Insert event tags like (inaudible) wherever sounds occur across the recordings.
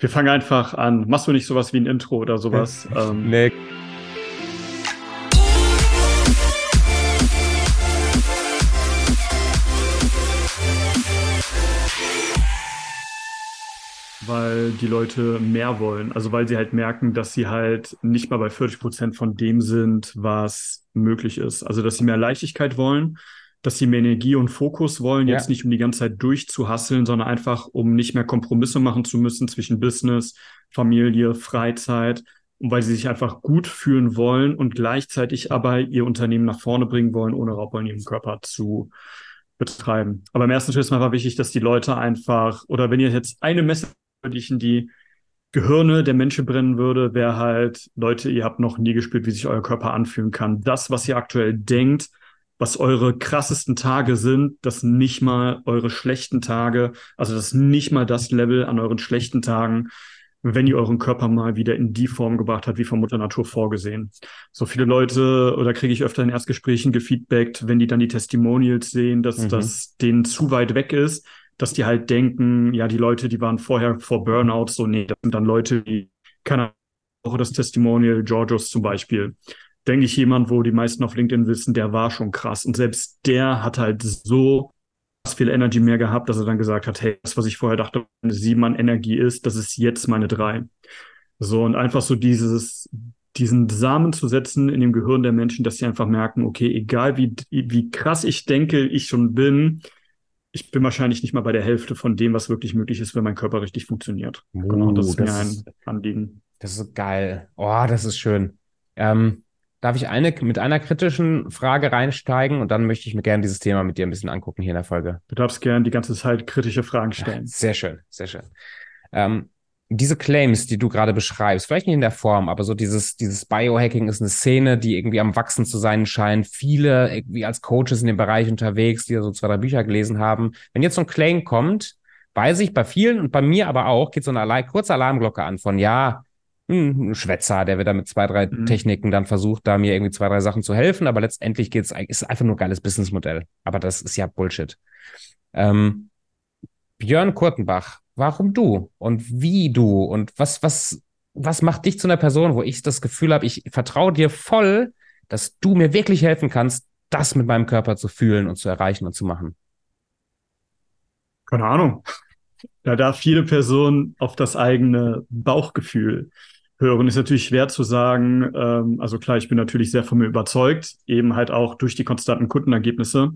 Wir fangen einfach an. Machst du nicht sowas wie ein Intro oder sowas? (laughs) ähm, nee. weil die Leute mehr wollen. Also weil sie halt merken, dass sie halt nicht mal bei 40 Prozent von dem sind, was möglich ist. Also dass sie mehr Leichtigkeit wollen, dass sie mehr Energie und Fokus wollen, ja. jetzt nicht um die ganze Zeit durchzuhasseln, sondern einfach um nicht mehr Kompromisse machen zu müssen zwischen Business, Familie, Freizeit und weil sie sich einfach gut fühlen wollen und gleichzeitig aber ihr Unternehmen nach vorne bringen wollen, ohne Raubbau in ihrem Körper zu betreiben. Aber im ersten Schritt ist mir einfach wichtig, dass die Leute einfach, oder wenn ihr jetzt eine Message die ich in die Gehirne der Menschen brennen würde, wäre halt, Leute, ihr habt noch nie gespürt, wie sich euer Körper anfühlen kann. Das, was ihr aktuell denkt, was eure krassesten Tage sind, das nicht mal eure schlechten Tage, also das nicht mal das Level an euren schlechten Tagen, wenn ihr euren Körper mal wieder in die Form gebracht habt, wie von Mutter Natur vorgesehen. So viele Leute, oder kriege ich öfter in Erstgesprächen gefeedbackt, wenn die dann die Testimonials sehen, dass mhm. das denen zu weit weg ist, dass die halt denken, ja, die Leute, die waren vorher vor Burnout, so, nee, das sind dann Leute, die, keine Ahnung, das Testimonial Georgios zum Beispiel. Denke ich jemand, wo die meisten auf LinkedIn wissen, der war schon krass. Und selbst der hat halt so viel Energy mehr gehabt, dass er dann gesagt hat, hey, das, was ich vorher dachte, eine sieben an Energie ist, das ist jetzt meine drei. So, und einfach so dieses, diesen Samen zu setzen in dem Gehirn der Menschen, dass sie einfach merken, okay, egal wie, wie krass ich denke, ich schon bin, ich bin wahrscheinlich nicht mal bei der Hälfte von dem, was wirklich möglich ist, wenn mein Körper richtig funktioniert. Oh, genau, das ist das mir ein Anliegen. Das ist geil. Oh, das ist schön. Ähm, darf ich eine mit einer kritischen Frage reinsteigen und dann möchte ich mir gerne dieses Thema mit dir ein bisschen angucken hier in der Folge. Du darfst gerne die ganze Zeit kritische Fragen stellen. Ja, sehr schön, sehr schön. Ähm, diese Claims, die du gerade beschreibst, vielleicht nicht in der Form, aber so dieses, dieses Biohacking ist eine Szene, die irgendwie am Wachsen zu sein scheint. Viele irgendwie als Coaches in dem Bereich unterwegs, die so zwei, drei Bücher gelesen haben. Wenn jetzt so ein Claim kommt, weiß ich bei vielen und bei mir aber auch, geht so eine Alarm, kurze Alarmglocke an von, ja, ein Schwätzer, der wird da mit zwei, drei mhm. Techniken dann versucht, da mir irgendwie zwei, drei Sachen zu helfen, aber letztendlich geht's, ist einfach nur ein geiles Businessmodell. Aber das ist ja Bullshit. Ähm, Björn Kurtenbach warum du und wie du und was, was, was macht dich zu einer Person, wo ich das Gefühl habe, ich vertraue dir voll, dass du mir wirklich helfen kannst, das mit meinem Körper zu fühlen und zu erreichen und zu machen? Keine Ahnung. Da darf jede Person auf das eigene Bauchgefühl hören. Ist natürlich schwer zu sagen. Ähm, also klar, ich bin natürlich sehr von mir überzeugt, eben halt auch durch die konstanten Kundenergebnisse.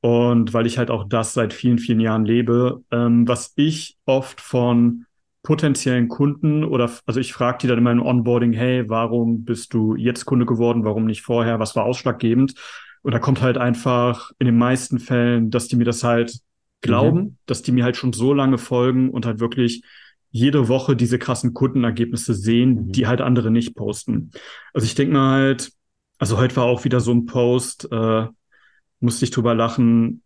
Und weil ich halt auch das seit vielen, vielen Jahren lebe, ähm, was ich oft von potenziellen Kunden oder also ich frage die dann immer im Onboarding, hey, warum bist du jetzt Kunde geworden, warum nicht vorher, was war ausschlaggebend? Und da kommt halt einfach in den meisten Fällen, dass die mir das halt glauben, mhm. dass die mir halt schon so lange folgen und halt wirklich jede Woche diese krassen Kundenergebnisse sehen, mhm. die halt andere nicht posten. Also ich denke mal halt, also heute war auch wieder so ein Post, äh, musste ich drüber lachen.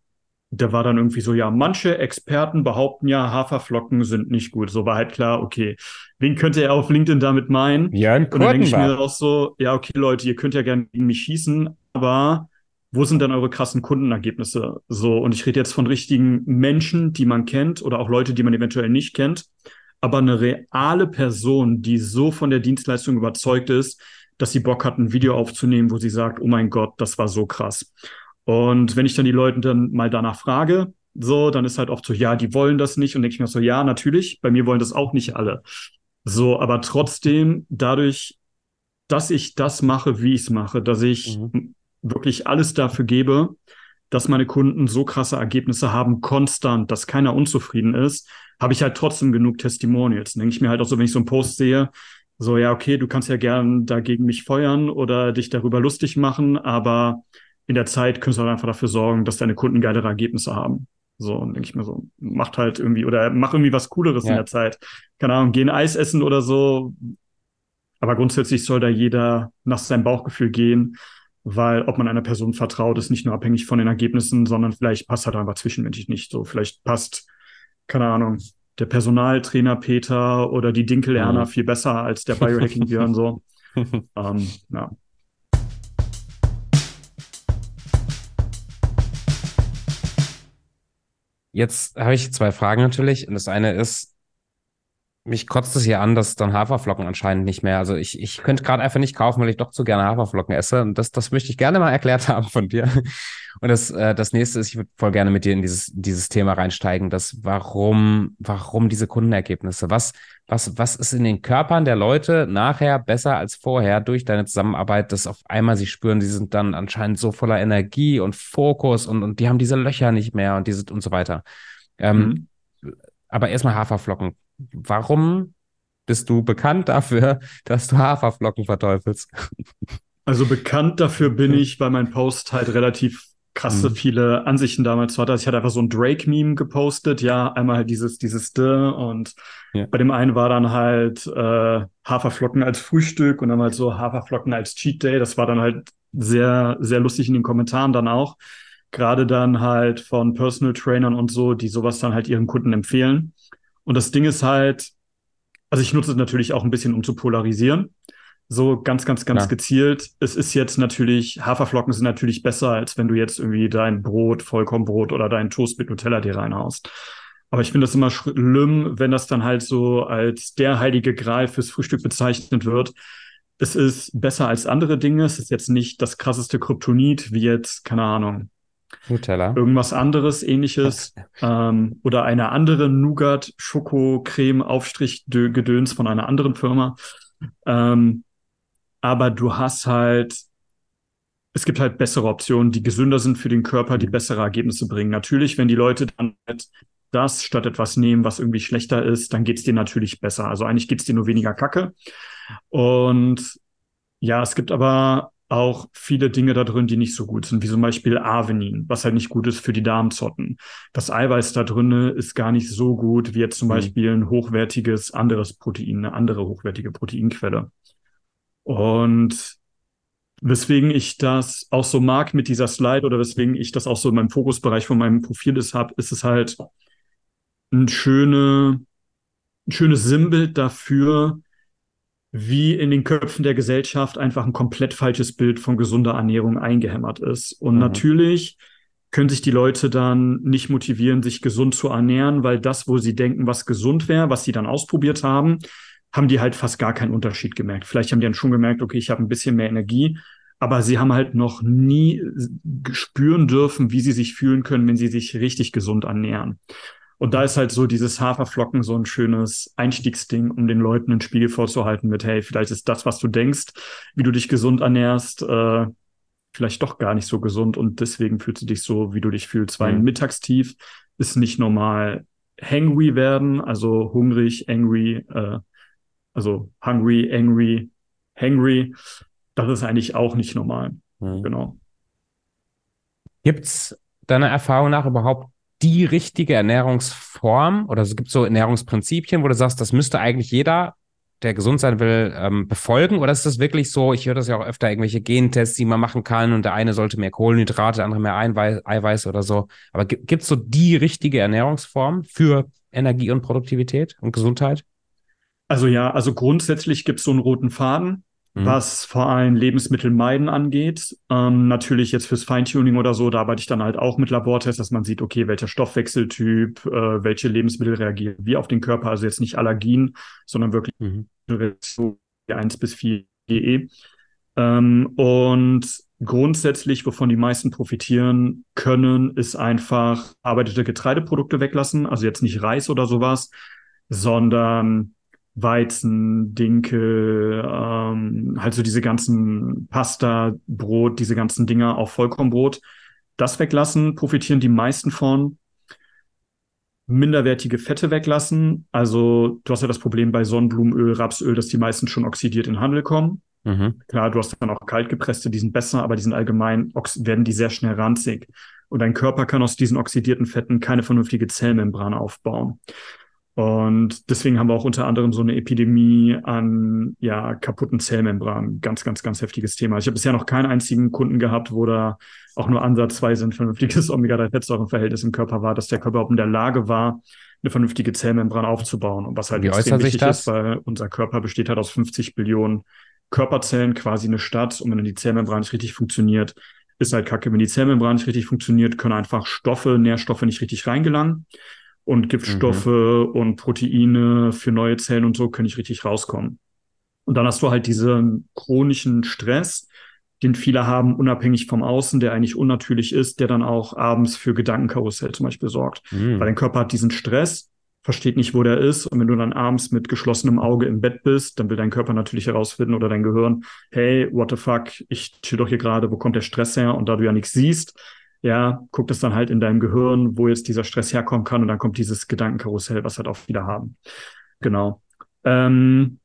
Der war dann irgendwie so, ja, manche Experten behaupten ja, Haferflocken sind nicht gut. So war halt klar, okay, wen könnte er auf LinkedIn damit meinen? Ja, ein Und dann denke ich mir auch so, ja, okay, Leute, ihr könnt ja gerne gegen mich schießen, aber wo sind denn eure krassen Kundenergebnisse? So, und ich rede jetzt von richtigen Menschen, die man kennt oder auch Leute, die man eventuell nicht kennt, aber eine reale Person, die so von der Dienstleistung überzeugt ist, dass sie Bock hat, ein Video aufzunehmen, wo sie sagt, oh mein Gott, das war so krass. Und wenn ich dann die Leute dann mal danach frage, so, dann ist halt oft so, ja, die wollen das nicht. Und denke ich mir so, ja, natürlich, bei mir wollen das auch nicht alle. So, aber trotzdem, dadurch, dass ich das mache, wie ich es mache, dass ich mhm. wirklich alles dafür gebe, dass meine Kunden so krasse Ergebnisse haben, konstant, dass keiner unzufrieden ist, habe ich halt trotzdem genug Testimonials. Denke ich mir halt auch so, wenn ich so einen Post sehe, so, ja, okay, du kannst ja gern dagegen mich feuern oder dich darüber lustig machen, aber in der Zeit könntest du halt einfach dafür sorgen, dass deine Kunden geilere Ergebnisse haben. So, und denke ich mir so, macht halt irgendwie oder mach irgendwie was Cooleres ja. in der Zeit. Keine Ahnung, gehen Eis essen oder so. Aber grundsätzlich soll da jeder nach seinem Bauchgefühl gehen, weil ob man einer Person vertraut, ist nicht nur abhängig von den Ergebnissen, sondern vielleicht passt halt einfach zwischenmenschlich nicht so. Vielleicht passt, keine Ahnung, der Personaltrainer Peter oder die Dinkel Erna mhm. viel besser als der Biohacking Björn so. (laughs) ähm, ja. Jetzt habe ich zwei Fragen natürlich. Und das eine ist, Mich kotzt es hier an, dass dann Haferflocken anscheinend nicht mehr. Also ich, ich könnte gerade einfach nicht kaufen, weil ich doch zu gerne Haferflocken esse. Und das, das möchte ich gerne mal (laughs) erklärt haben von dir. Und das, äh, das nächste ist, ich würde voll gerne mit dir in dieses, dieses Thema reinsteigen, das warum, warum diese Kundenergebnisse? Was, was, was ist in den Körpern der Leute nachher besser als vorher durch deine Zusammenarbeit, dass auf einmal sie spüren, sie sind dann anscheinend so voller Energie und Fokus und, und die haben diese Löcher nicht mehr und diese und so weiter. Ähm, mhm. Aber erstmal Haferflocken warum bist du bekannt dafür, (laughs) dass du Haferflocken verteufelst? Also bekannt dafür bin ich, weil mein Post halt relativ krasse mhm. viele Ansichten damals hatte. Also ich hatte einfach so ein Drake-Meme gepostet, ja, einmal halt dieses, dieses D und ja. bei dem einen war dann halt äh, Haferflocken als Frühstück und dann halt so Haferflocken als Cheat Day. Das war dann halt sehr, sehr lustig in den Kommentaren dann auch. Gerade dann halt von Personal Trainern und so, die sowas dann halt ihren Kunden empfehlen. Und das Ding ist halt, also ich nutze es natürlich auch ein bisschen, um zu polarisieren. So ganz, ganz, ganz ja. gezielt. Es ist jetzt natürlich, Haferflocken sind natürlich besser, als wenn du jetzt irgendwie dein Brot, Vollkornbrot oder dein Toast mit Nutella dir reinhaust. Aber ich finde das immer schlimm, wenn das dann halt so als der heilige Gral fürs Frühstück bezeichnet wird. Es ist besser als andere Dinge. Es ist jetzt nicht das krasseste Kryptonit, wie jetzt, keine Ahnung, Nutella. Irgendwas anderes, ähnliches. (laughs) ähm, oder eine andere Nougat, Schoko, Creme, Aufstrich, Gedöns von einer anderen Firma. Ähm, aber du hast halt, es gibt halt bessere Optionen, die gesünder sind für den Körper, die mhm. bessere Ergebnisse bringen. Natürlich, wenn die Leute dann halt das statt etwas nehmen, was irgendwie schlechter ist, dann geht's dir natürlich besser. Also eigentlich geht's dir nur weniger Kacke. Und ja, es gibt aber auch viele Dinge da drin, die nicht so gut sind, wie zum Beispiel Avenin, was halt nicht gut ist für die Darmzotten. Das Eiweiß da drin ist gar nicht so gut wie jetzt zum mhm. Beispiel ein hochwertiges anderes Protein, eine andere hochwertige Proteinquelle. Und weswegen ich das auch so mag mit dieser Slide oder weswegen ich das auch so in meinem Fokusbereich von meinem Profil ist habe, ist es halt ein schöne, ein schönes Sinnbild dafür, wie in den Köpfen der Gesellschaft einfach ein komplett falsches Bild von gesunder Ernährung eingehämmert ist. Und mhm. natürlich können sich die Leute dann nicht motivieren, sich gesund zu ernähren, weil das, wo sie denken, was gesund wäre, was sie dann ausprobiert haben, haben die halt fast gar keinen Unterschied gemerkt. Vielleicht haben die dann schon gemerkt, okay, ich habe ein bisschen mehr Energie, aber sie haben halt noch nie spüren dürfen, wie sie sich fühlen können, wenn sie sich richtig gesund ernähren. Und da ist halt so dieses Haferflocken so ein schönes Einstiegsding, um den Leuten einen Spiegel vorzuhalten mit, hey, vielleicht ist das, was du denkst, wie du dich gesund ernährst, äh, vielleicht doch gar nicht so gesund und deswegen fühlst du dich so, wie du dich fühlst. Weil ein mhm. Mittagstief ist nicht normal hangry werden, also hungrig, angry, äh, also hungry, angry, hangry. Das ist eigentlich auch nicht normal. Mhm. Genau. Gibt's deiner Erfahrung nach überhaupt die richtige Ernährungsform oder es gibt so Ernährungsprinzipien, wo du sagst, das müsste eigentlich jeder, der gesund sein will, ähm, befolgen? Oder ist das wirklich so, ich höre das ja auch öfter, irgendwelche Gentests, die man machen kann und der eine sollte mehr Kohlenhydrate, der andere mehr Eiweiß, Eiweiß oder so. Aber gibt es so die richtige Ernährungsform für Energie und Produktivität und Gesundheit? Also ja, also grundsätzlich gibt es so einen roten Faden. Mhm. Was vor allem Lebensmittel meiden angeht. Ähm, natürlich jetzt fürs Feintuning oder so, da arbeite ich dann halt auch mit Labortests, dass man sieht, okay, welcher Stoffwechseltyp, äh, welche Lebensmittel reagieren wie auf den Körper. Also jetzt nicht Allergien, sondern wirklich mhm. 1 bis 4 GE. Ähm, und grundsätzlich, wovon die meisten profitieren können, ist einfach arbeitete Getreideprodukte weglassen. Also jetzt nicht Reis oder sowas, sondern Weizen, Dinkel, ähm, halt so diese ganzen Pasta, Brot, diese ganzen Dinger auf Vollkornbrot. Das weglassen, profitieren die meisten von. Minderwertige Fette weglassen. Also du hast ja das Problem bei Sonnenblumenöl, Rapsöl, dass die meisten schon oxidiert in Handel kommen. Mhm. Klar, du hast dann auch kaltgepresste, die sind besser, aber die sind allgemein, werden die sehr schnell ranzig. Und dein Körper kann aus diesen oxidierten Fetten keine vernünftige Zellmembran aufbauen. Und deswegen haben wir auch unter anderem so eine Epidemie an ja, kaputten Zellmembranen. Ganz, ganz, ganz heftiges Thema. Ich habe bisher noch keinen einzigen Kunden gehabt, wo da auch nur ansatzweise ein vernünftiges (laughs) Omega-3-Fettsäurenverhältnis im Körper war, dass der Körper auch in der Lage war, eine vernünftige Zellmembran aufzubauen. Und was halt Wie extrem wichtig das? ist, weil unser Körper besteht halt aus 50 Billionen Körperzellen, quasi eine Stadt. Und wenn die Zellmembran nicht richtig funktioniert, ist halt kacke. Wenn die Zellmembran nicht richtig funktioniert, können einfach Stoffe, Nährstoffe nicht richtig reingelangen. Und Giftstoffe mhm. und Proteine für neue Zellen und so können nicht richtig rauskommen. Und dann hast du halt diesen chronischen Stress, den viele haben, unabhängig vom Außen, der eigentlich unnatürlich ist, der dann auch abends für Gedankenkarussell zum Beispiel sorgt. Mhm. Weil dein Körper hat diesen Stress, versteht nicht, wo der ist. Und wenn du dann abends mit geschlossenem Auge im Bett bist, dann will dein Körper natürlich herausfinden oder dein Gehirn, hey, what the fuck, ich chill doch hier gerade, wo kommt der Stress her? Und da du ja nichts siehst, ja, guckt es dann halt in deinem Gehirn, wo jetzt dieser Stress herkommen kann und dann kommt dieses Gedankenkarussell, was halt auch wieder haben. Genau. Ähm,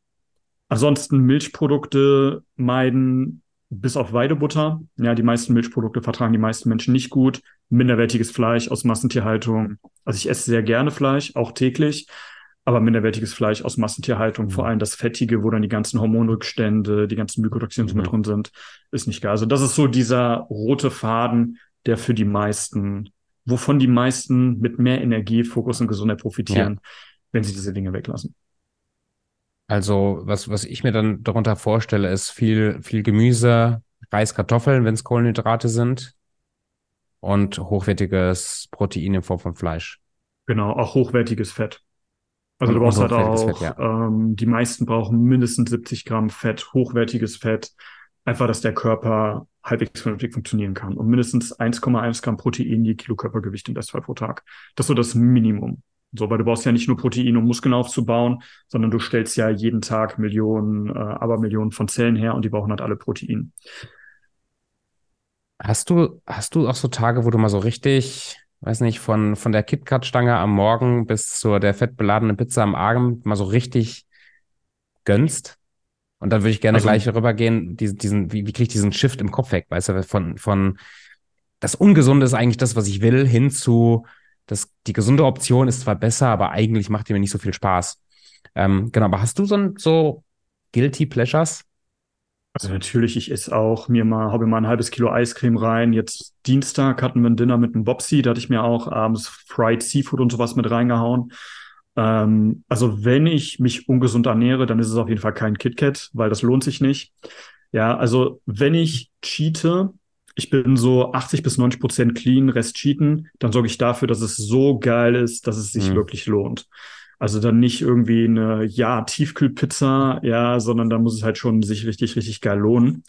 ansonsten Milchprodukte meiden, bis auf Weidebutter. Ja, die meisten Milchprodukte vertragen die meisten Menschen nicht gut. Minderwertiges Fleisch aus Massentierhaltung. Also ich esse sehr gerne Fleisch, auch täglich, aber minderwertiges Fleisch aus Massentierhaltung, mhm. vor allem das Fettige, wo dann die ganzen Hormonrückstände, die ganzen Mykotoxine mhm. mit drin sind, ist nicht geil. Also das ist so dieser rote Faden, der für die meisten, wovon die meisten mit mehr Energie, Fokus und Gesundheit profitieren, ja. wenn sie diese Dinge weglassen. Also, was, was ich mir dann darunter vorstelle, ist viel, viel Gemüse, Reis, Kartoffeln, wenn es Kohlenhydrate sind. Und hochwertiges Protein in Form von Fleisch. Genau, auch hochwertiges Fett. Also und, du brauchst halt auch, Fett, ja. ähm, die meisten brauchen mindestens 70 Gramm Fett, hochwertiges Fett. Einfach, dass der Körper halbwegs vernünftig funktionieren kann. Und mindestens 1,1 Gramm Protein je Kilo Körpergewicht im Bestfall pro Tag. Das ist so das Minimum. So, weil du brauchst ja nicht nur Protein, um Muskeln aufzubauen, sondern du stellst ja jeden Tag Millionen, äh, aber Millionen von Zellen her und die brauchen halt alle Protein. Hast du, hast du auch so Tage, wo du mal so richtig, weiß nicht, von, von der KitKat-Stange am Morgen bis zur der fettbeladenen Pizza am Abend mal so richtig gönnst? Und dann würde ich gerne also, gleich rübergehen, diesen, diesen, wie, wie kriege ich diesen Shift im Kopf weg, weißt du, von, von das Ungesunde ist eigentlich das, was ich will, hin zu das, die gesunde Option ist zwar besser, aber eigentlich macht die mir nicht so viel Spaß. Ähm, genau, aber hast du so, so Guilty Pleasures? Also natürlich, ich esse auch mir mal, habe mir mal ein halbes Kilo Eiscreme rein. Jetzt Dienstag hatten wir ein Dinner mit einem Bobsy, da hatte ich mir auch abends Fried Seafood und sowas mit reingehauen. Ähm, also wenn ich mich ungesund ernähre, dann ist es auf jeden Fall kein KitKat, weil das lohnt sich nicht. Ja, also wenn ich cheate, ich bin so 80 bis 90 Prozent clean, Rest cheaten, dann sorge ich dafür, dass es so geil ist, dass es sich mhm. wirklich lohnt. Also dann nicht irgendwie eine, ja, Tiefkühlpizza, ja, sondern da muss es halt schon sich richtig, richtig geil lohnen.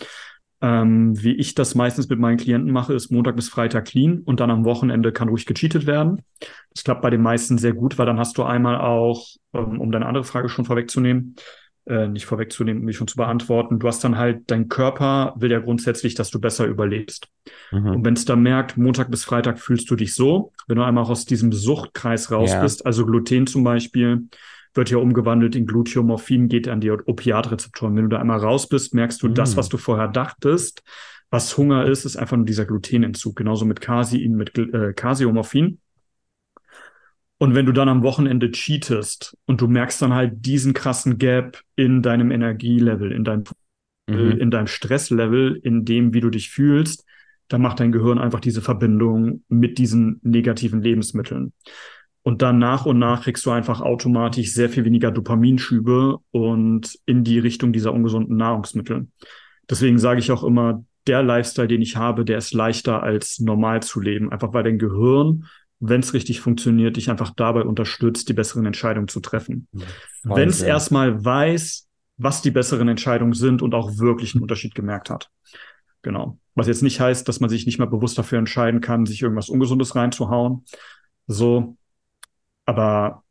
Ähm, wie ich das meistens mit meinen Klienten mache, ist Montag bis Freitag clean und dann am Wochenende kann ruhig gecheatet werden. Das klappt bei den meisten sehr gut, weil dann hast du einmal auch, ähm, um deine andere Frage schon vorwegzunehmen, äh, nicht vorwegzunehmen, mich schon zu beantworten. Du hast dann halt, dein Körper will ja grundsätzlich, dass du besser überlebst. Mhm. Und wenn es dann merkt, Montag bis Freitag fühlst du dich so, wenn du einmal aus diesem Suchtkreis raus ja. bist, also Gluten zum Beispiel, wird ja umgewandelt in Gluteomorphin, geht an die Opiatrezeptoren. Wenn du da einmal raus bist, merkst du, mhm. das, was du vorher dachtest, was Hunger ist, ist einfach nur dieser Glutenentzug. Genauso mit Casein, mit äh, Caseomorphin. Und wenn du dann am Wochenende cheatest und du merkst dann halt diesen krassen Gap in deinem Energielevel, in deinem, mhm. in deinem Stresslevel, in dem, wie du dich fühlst, dann macht dein Gehirn einfach diese Verbindung mit diesen negativen Lebensmitteln. Und dann nach und nach kriegst du einfach automatisch sehr viel weniger Dopaminschübe und in die Richtung dieser ungesunden Nahrungsmittel. Deswegen sage ich auch immer, der Lifestyle, den ich habe, der ist leichter als normal zu leben, einfach weil dein Gehirn wenn es richtig funktioniert, dich einfach dabei unterstützt, die besseren Entscheidungen zu treffen. wenn es erstmal weiß, was die besseren Entscheidungen sind und auch wirklich einen Unterschied gemerkt hat. Genau. Was jetzt nicht heißt, dass man sich nicht mehr bewusst dafür entscheiden kann, sich irgendwas Ungesundes reinzuhauen. So. Aber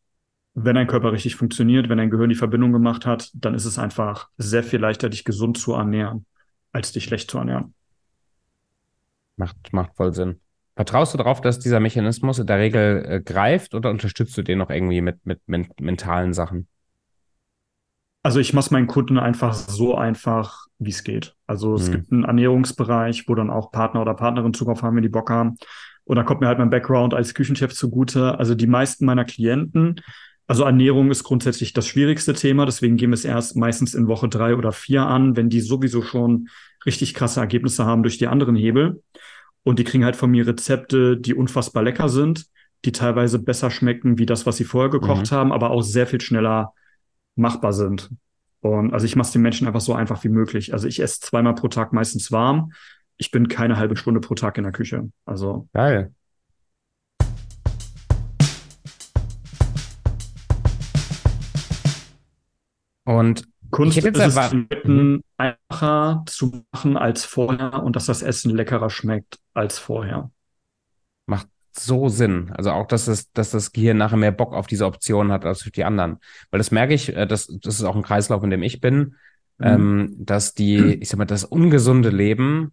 wenn dein Körper richtig funktioniert, wenn dein Gehirn die Verbindung gemacht hat, dann ist es einfach sehr viel leichter, dich gesund zu ernähren, als dich schlecht zu ernähren. Macht, macht voll Sinn. Vertraust du darauf, dass dieser Mechanismus in der Regel äh, greift oder unterstützt du den noch irgendwie mit, mit, mit mentalen Sachen? Also ich mache meinen Kunden einfach so einfach, wie es geht. Also es hm. gibt einen Ernährungsbereich, wo dann auch Partner oder Partnerin Zugriff haben, wenn die Bock haben. Und da kommt mir halt mein Background als Küchenchef zugute. Also die meisten meiner Klienten, also Ernährung ist grundsätzlich das schwierigste Thema. Deswegen gehen wir es erst meistens in Woche drei oder vier an, wenn die sowieso schon richtig krasse Ergebnisse haben durch die anderen Hebel. Und die kriegen halt von mir Rezepte, die unfassbar lecker sind, die teilweise besser schmecken wie das, was sie vorher gekocht mhm. haben, aber auch sehr viel schneller machbar sind. Und also ich mache es den Menschen einfach so einfach wie möglich. Also ich esse zweimal pro Tag meistens warm ich bin keine halbe Stunde pro Tag in der Küche. Also. Geil. Und Kunst ich hätte mhm. einfacher zu machen als vorher und dass das Essen leckerer schmeckt als vorher. Macht so Sinn. Also auch, dass, es, dass das Gehirn nachher mehr Bock auf diese Optionen hat als für die anderen. Weil das merke ich, äh, das, das ist auch ein Kreislauf, in dem ich bin, mhm. ähm, dass die, ich sag mal, das ungesunde Leben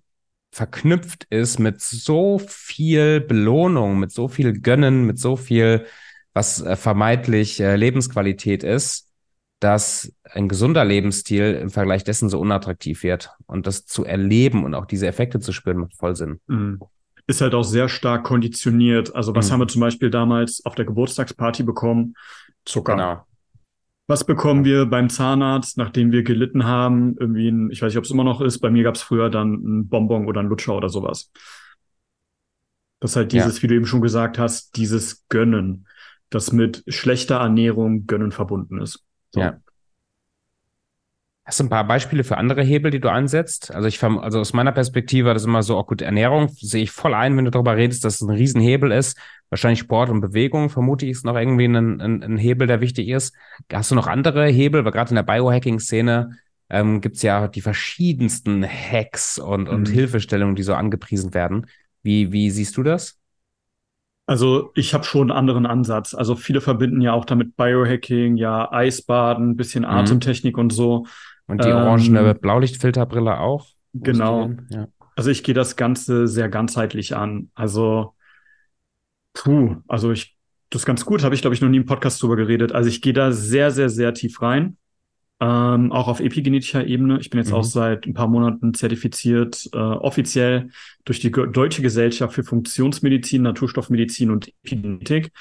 verknüpft ist mit so viel Belohnung, mit so viel Gönnen, mit so viel, was äh, vermeintlich äh, Lebensqualität ist, dass ein gesunder Lebensstil im Vergleich dessen so unattraktiv wird. Und das zu erleben und auch diese Effekte zu spüren, macht voll Sinn. Mhm. Ist halt auch sehr stark konditioniert. Also was mhm. haben wir zum Beispiel damals auf der Geburtstagsparty bekommen? Zucker. Genau. Was bekommen wir beim Zahnarzt, nachdem wir gelitten haben? Irgendwie ein, ich weiß nicht, ob es immer noch ist. Bei mir gab es früher dann ein Bonbon oder ein Lutscher oder sowas. Das ist halt dieses, ja. wie du eben schon gesagt hast, dieses Gönnen, das mit schlechter Ernährung Gönnen verbunden ist. So. Ja. Hast du ein paar Beispiele für andere Hebel, die du ansetzt? Also ich also aus meiner Perspektive, das ist immer so, auch gut, Ernährung sehe ich voll ein, wenn du darüber redest, dass es ein Riesenhebel ist. Wahrscheinlich Sport und Bewegung, vermute ich, ist noch irgendwie ein, ein, ein Hebel, der wichtig ist. Hast du noch andere Hebel? Weil gerade in der Biohacking-Szene ähm, gibt es ja die verschiedensten Hacks und, und mhm. Hilfestellungen, die so angepriesen werden. Wie, wie siehst du das? Also ich habe schon einen anderen Ansatz. Also viele verbinden ja auch damit Biohacking, ja Eisbaden, bisschen mhm. Atemtechnik und so. Und die orangene ähm, Blaulichtfilterbrille auch? Genau. Ja. Also ich gehe das Ganze sehr ganzheitlich an. Also puh, also ich das ist ganz gut, habe ich glaube ich noch nie im Podcast drüber geredet. Also ich gehe da sehr sehr sehr tief rein ähm, auch auf epigenetischer Ebene. Ich bin jetzt mhm. auch seit ein paar Monaten zertifiziert, äh, offiziell durch die Deutsche Gesellschaft für Funktionsmedizin, Naturstoffmedizin und Epigenetik.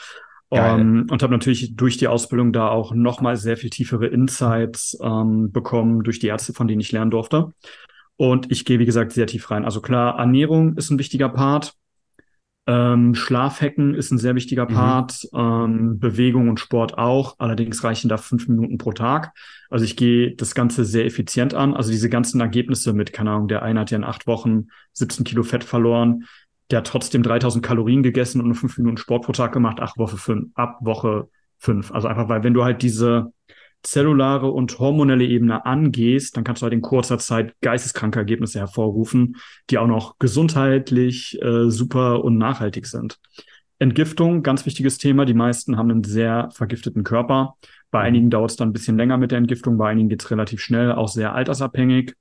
Um, ähm, und habe natürlich durch die Ausbildung da auch nochmal sehr viel tiefere Insights ähm, bekommen durch die Ärzte, von denen ich lernen durfte. Und ich gehe, wie gesagt, sehr tief rein. Also klar, Ernährung ist ein wichtiger Part. Ähm, Schlafhacken ist ein sehr wichtiger mhm. Part, mhm. ähm, Bewegung und Sport auch. Allerdings reichen da fünf Minuten pro Tag. Also ich gehe das Ganze sehr effizient an. Also diese ganzen Ergebnisse mit, keine Ahnung, der eine hat ja in acht Wochen 17 Kilo Fett verloren, der hat trotzdem 3000 Kalorien gegessen und nur fünf Minuten Sport pro Tag gemacht, acht Woche fünf, ab Woche fünf. Also einfach, weil wenn du halt diese zellulare und hormonelle Ebene angehst, dann kannst du halt in kurzer Zeit geisteskranke Ergebnisse hervorrufen, die auch noch gesundheitlich äh, super und nachhaltig sind. Entgiftung, ganz wichtiges Thema. Die meisten haben einen sehr vergifteten Körper. Bei mhm. einigen dauert es dann ein bisschen länger mit der Entgiftung, bei einigen geht es relativ schnell, auch sehr altersabhängig.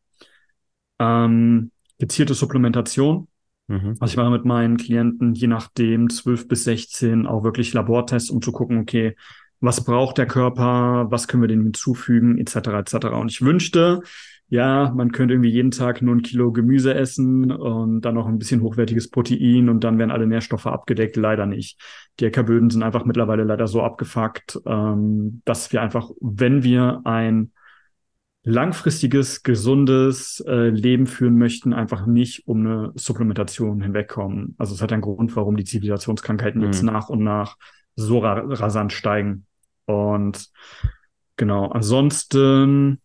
Ähm, gezielte Supplementation. Mhm. Also ich mache mit meinen Klienten je nachdem 12 bis 16 auch wirklich Labortests, um zu gucken, okay, was braucht der Körper, was können wir dem hinzufügen, etc. etc. Und ich wünschte, ja, man könnte irgendwie jeden Tag nur ein Kilo Gemüse essen und dann noch ein bisschen hochwertiges Protein und dann werden alle Nährstoffe abgedeckt. Leider nicht. Die LK-Böden sind einfach mittlerweile leider so abgefuckt, ähm, dass wir einfach, wenn wir ein langfristiges, gesundes äh, Leben führen möchten, einfach nicht um eine Supplementation hinwegkommen. Also es hat einen Grund, warum die Zivilisationskrankheiten mhm. jetzt nach und nach so ra rasant steigen. Und genau, ansonsten,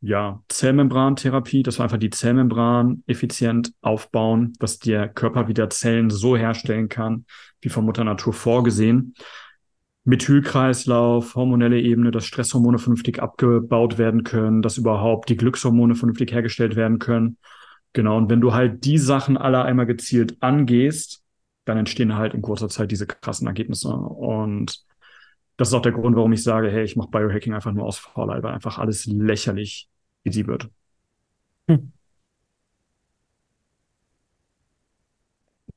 ja, Zellmembrantherapie, dass wir einfach die Zellmembran effizient aufbauen, dass der Körper wieder Zellen so herstellen kann, wie von Mutter Natur vorgesehen. Methylkreislauf, hormonelle Ebene, dass Stresshormone vernünftig abgebaut werden können, dass überhaupt die Glückshormone vernünftig hergestellt werden können. Genau, und wenn du halt die Sachen alle einmal gezielt angehst, dann entstehen halt in kurzer Zeit diese krassen Ergebnisse. Und das ist auch der Grund, warum ich sage, hey, ich mache Biohacking einfach nur aus Faulheit, weil einfach alles lächerlich easy wird. Hm.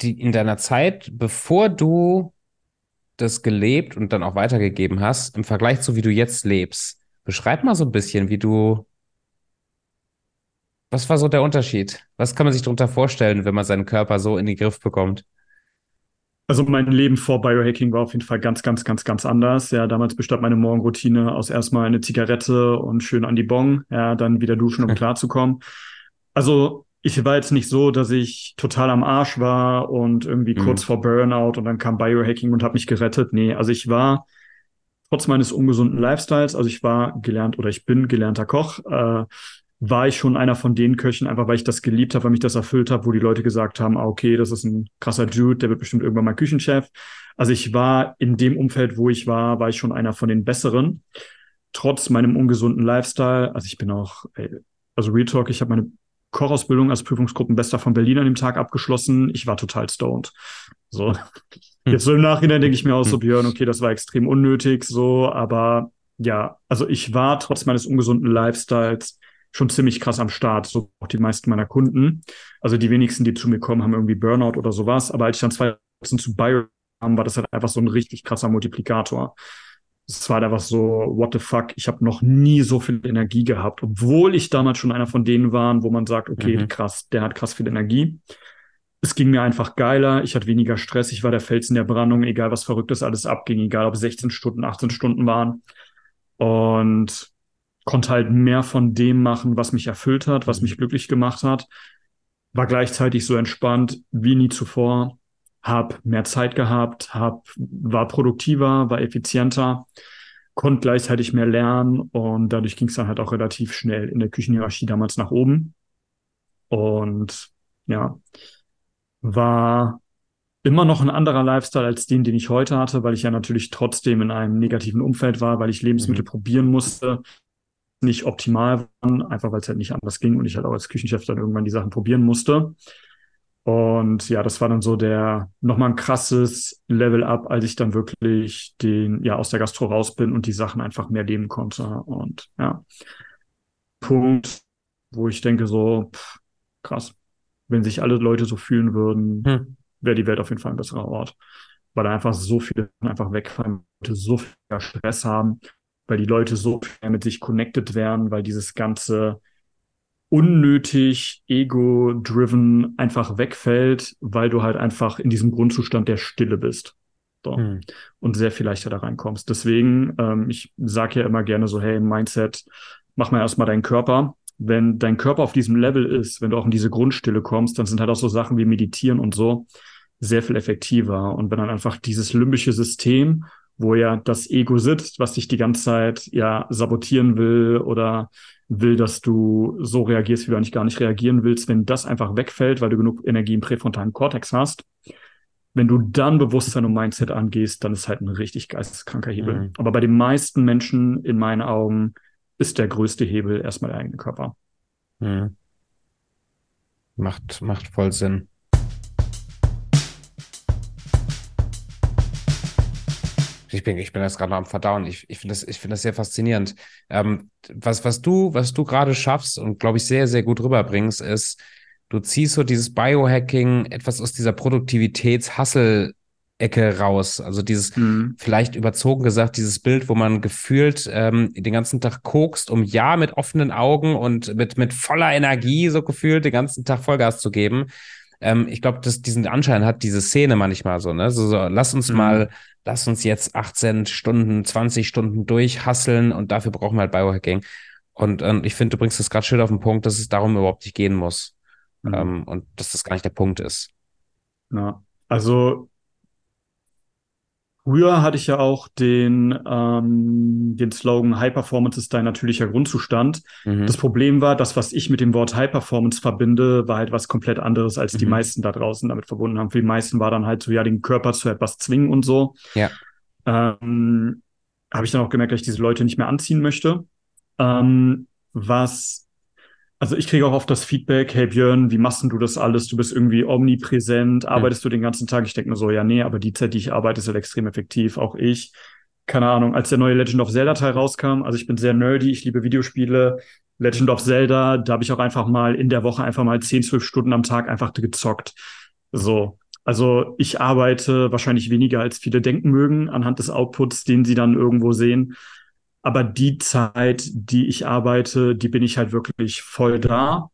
Die, in deiner Zeit, bevor du das gelebt und dann auch weitergegeben hast, im Vergleich zu wie du jetzt lebst, beschreib mal so ein bisschen, wie du was war so der Unterschied? Was kann man sich darunter vorstellen, wenn man seinen Körper so in den Griff bekommt? Also mein Leben vor Biohacking war auf jeden Fall ganz, ganz, ganz, ganz anders. Ja, damals bestand meine Morgenroutine aus erstmal eine Zigarette und schön an die Bong, ja, dann wieder duschen, um (laughs) klarzukommen. Also ich war jetzt nicht so, dass ich total am Arsch war und irgendwie mhm. kurz vor Burnout und dann kam Biohacking und hat mich gerettet. Nee, also ich war trotz meines ungesunden Lifestyles, also ich war gelernt oder ich bin gelernter Koch, äh, war ich schon einer von den Köchen, einfach weil ich das geliebt habe, weil mich das erfüllt habe, wo die Leute gesagt haben, ah, okay, das ist ein krasser Dude, der wird bestimmt irgendwann mal Küchenchef. Also ich war in dem Umfeld, wo ich war, war ich schon einer von den Besseren. trotz meinem ungesunden Lifestyle, also ich bin auch, ey, also Real Talk, ich habe meine Kochausbildung als Prüfungsgruppenbester von Berlin an dem Tag abgeschlossen. Ich war total stoned. So. Hm. Jetzt so im Nachhinein denke ich mir auch so, hm. Björn, okay, das war extrem unnötig, so, aber ja, also ich war trotz meines ungesunden Lifestyles schon ziemlich krass am Start, so auch die meisten meiner Kunden. Also die wenigsten, die zu mir kommen, haben irgendwie Burnout oder sowas. Aber als ich dann 2000 zu Bio kam, war das halt einfach so ein richtig krasser Multiplikator. Es war einfach so, what the fuck, ich habe noch nie so viel Energie gehabt, obwohl ich damals schon einer von denen war, wo man sagt, okay, mhm. krass, der hat krass viel Energie. Es ging mir einfach geiler, ich hatte weniger Stress, ich war der Felsen der Brandung, egal was Verrücktes alles abging, egal ob 16 Stunden, 18 Stunden waren. Und konnte halt mehr von dem machen, was mich erfüllt hat, was mhm. mich glücklich gemacht hat. War gleichzeitig so entspannt wie nie zuvor, hab mehr Zeit gehabt, hab, war produktiver, war effizienter, konnte gleichzeitig mehr lernen und dadurch ging es dann halt auch relativ schnell in der Küchenhierarchie damals nach oben. Und ja, war immer noch ein anderer Lifestyle als den, den ich heute hatte, weil ich ja natürlich trotzdem in einem negativen Umfeld war, weil ich Lebensmittel mhm. probieren musste, nicht optimal waren, einfach weil es halt nicht anders ging und ich halt auch als Küchenchef dann irgendwann die Sachen probieren musste. Und ja, das war dann so der nochmal ein krasses Level up, als ich dann wirklich den, ja, aus der Gastro raus bin und die Sachen einfach mehr leben konnte. Und ja, Punkt, wo ich denke so, pff, krass, wenn sich alle Leute so fühlen würden, hm. wäre die Welt auf jeden Fall ein besserer Ort. Weil da einfach so viele einfach wegfallen, so viel Stress haben, weil die Leute so mit sich connected werden, weil dieses ganze unnötig ego-driven einfach wegfällt, weil du halt einfach in diesem Grundzustand der Stille bist. So. Hm. Und sehr viel leichter da reinkommst. Deswegen, ähm, ich sage ja immer gerne so, hey, Mindset, mach mal erstmal deinen Körper. Wenn dein Körper auf diesem Level ist, wenn du auch in diese Grundstille kommst, dann sind halt auch so Sachen wie Meditieren und so sehr viel effektiver. Und wenn dann einfach dieses limbische System wo ja das Ego sitzt, was dich die ganze Zeit ja sabotieren will oder will, dass du so reagierst, wie du eigentlich gar nicht reagieren willst, wenn das einfach wegfällt, weil du genug Energie im präfrontalen Kortex hast, wenn du dann Bewusstsein und Mindset angehst, dann ist halt ein richtig geisteskranker Hebel. Mhm. Aber bei den meisten Menschen in meinen Augen ist der größte Hebel erstmal der eigene Körper. Mhm. Macht, macht voll Sinn. Ich bin, ich bin jetzt gerade noch am Verdauen. Ich, ich finde das, ich finde das sehr faszinierend. Ähm, was, was du, was du gerade schaffst und glaube ich sehr, sehr gut rüberbringst, ist, du ziehst so dieses Biohacking etwas aus dieser Produktivitäts-Hustle Ecke raus. Also dieses, mhm. vielleicht überzogen gesagt, dieses Bild, wo man gefühlt ähm, den ganzen Tag kokst, um ja mit offenen Augen und mit, mit voller Energie so gefühlt den ganzen Tag Vollgas zu geben. Ähm, ich glaube, dass diesen Anschein hat diese Szene manchmal so, ne? So, so lass uns mhm. mal lass uns jetzt 18 Stunden, 20 Stunden durchhasseln und dafür brauchen wir halt Biohacking. Und, und ich finde, du bringst das gerade schön auf den Punkt, dass es darum überhaupt nicht gehen muss. Mhm. Ähm, und dass das gar nicht der Punkt ist. Ja, also Früher hatte ich ja auch den, ähm, den Slogan High Performance ist dein natürlicher Grundzustand. Mhm. Das Problem war, das, was ich mit dem Wort High Performance verbinde, war halt was komplett anderes, als mhm. die meisten da draußen damit verbunden haben. Für die meisten war dann halt so, ja, den Körper zu etwas zwingen und so. Ja. Ähm, Habe ich dann auch gemerkt, dass ich diese Leute nicht mehr anziehen möchte. Ähm, was also ich kriege auch oft das Feedback, hey Björn, wie machst du das alles? Du bist irgendwie omnipräsent, arbeitest ja. du den ganzen Tag? Ich denke mir so, ja, nee, aber die Zeit, die ich arbeite, ist halt extrem effektiv. Auch ich. Keine Ahnung, als der neue Legend of Zelda Teil rauskam, also ich bin sehr nerdy, ich liebe Videospiele. Legend of Zelda, da habe ich auch einfach mal in der Woche einfach mal 10, 12 Stunden am Tag einfach gezockt. So. Also ich arbeite wahrscheinlich weniger als viele denken mögen anhand des Outputs, den sie dann irgendwo sehen. Aber die Zeit, die ich arbeite, die bin ich halt wirklich voll da.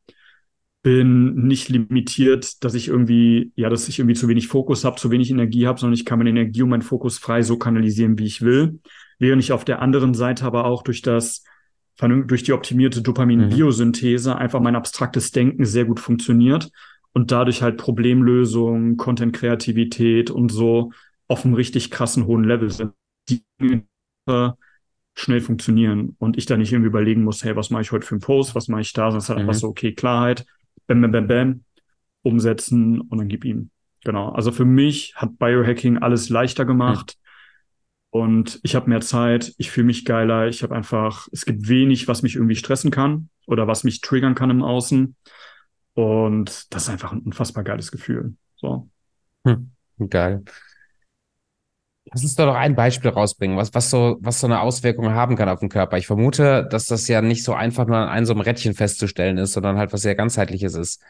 Bin nicht limitiert, dass ich irgendwie, ja, dass ich irgendwie zu wenig Fokus habe, zu wenig Energie habe, sondern ich kann meine Energie und meinen Fokus frei so kanalisieren, wie ich will. Während ich auf der anderen Seite aber auch durch das, durch die optimierte Dopamin-Biosynthese mhm. einfach mein abstraktes Denken sehr gut funktioniert und dadurch halt Problemlösung, Content-Kreativität und so auf einem richtig krassen hohen Level sind. Die schnell funktionieren und ich da nicht irgendwie überlegen muss, hey, was mache ich heute für einen Post, was mache ich da, sondern es hat mhm. einfach so, okay, Klarheit, bam, bam, bam, bam, umsetzen und dann gib ihm. Genau. Also für mich hat Biohacking alles leichter gemacht. Mhm. und ich habe mehr Zeit, ich fühle mich geiler, ich habe einfach, es gibt wenig, was mich irgendwie stressen kann oder was mich triggern kann im Außen. Und das ist einfach ein unfassbar geiles Gefühl. So. Hm, geil. Lass uns doch ein Beispiel rausbringen, was, was, so, was so eine Auswirkung haben kann auf den Körper. Ich vermute, dass das ja nicht so einfach nur an einem so einem Rädchen festzustellen ist, sondern halt was sehr ganzheitliches ist.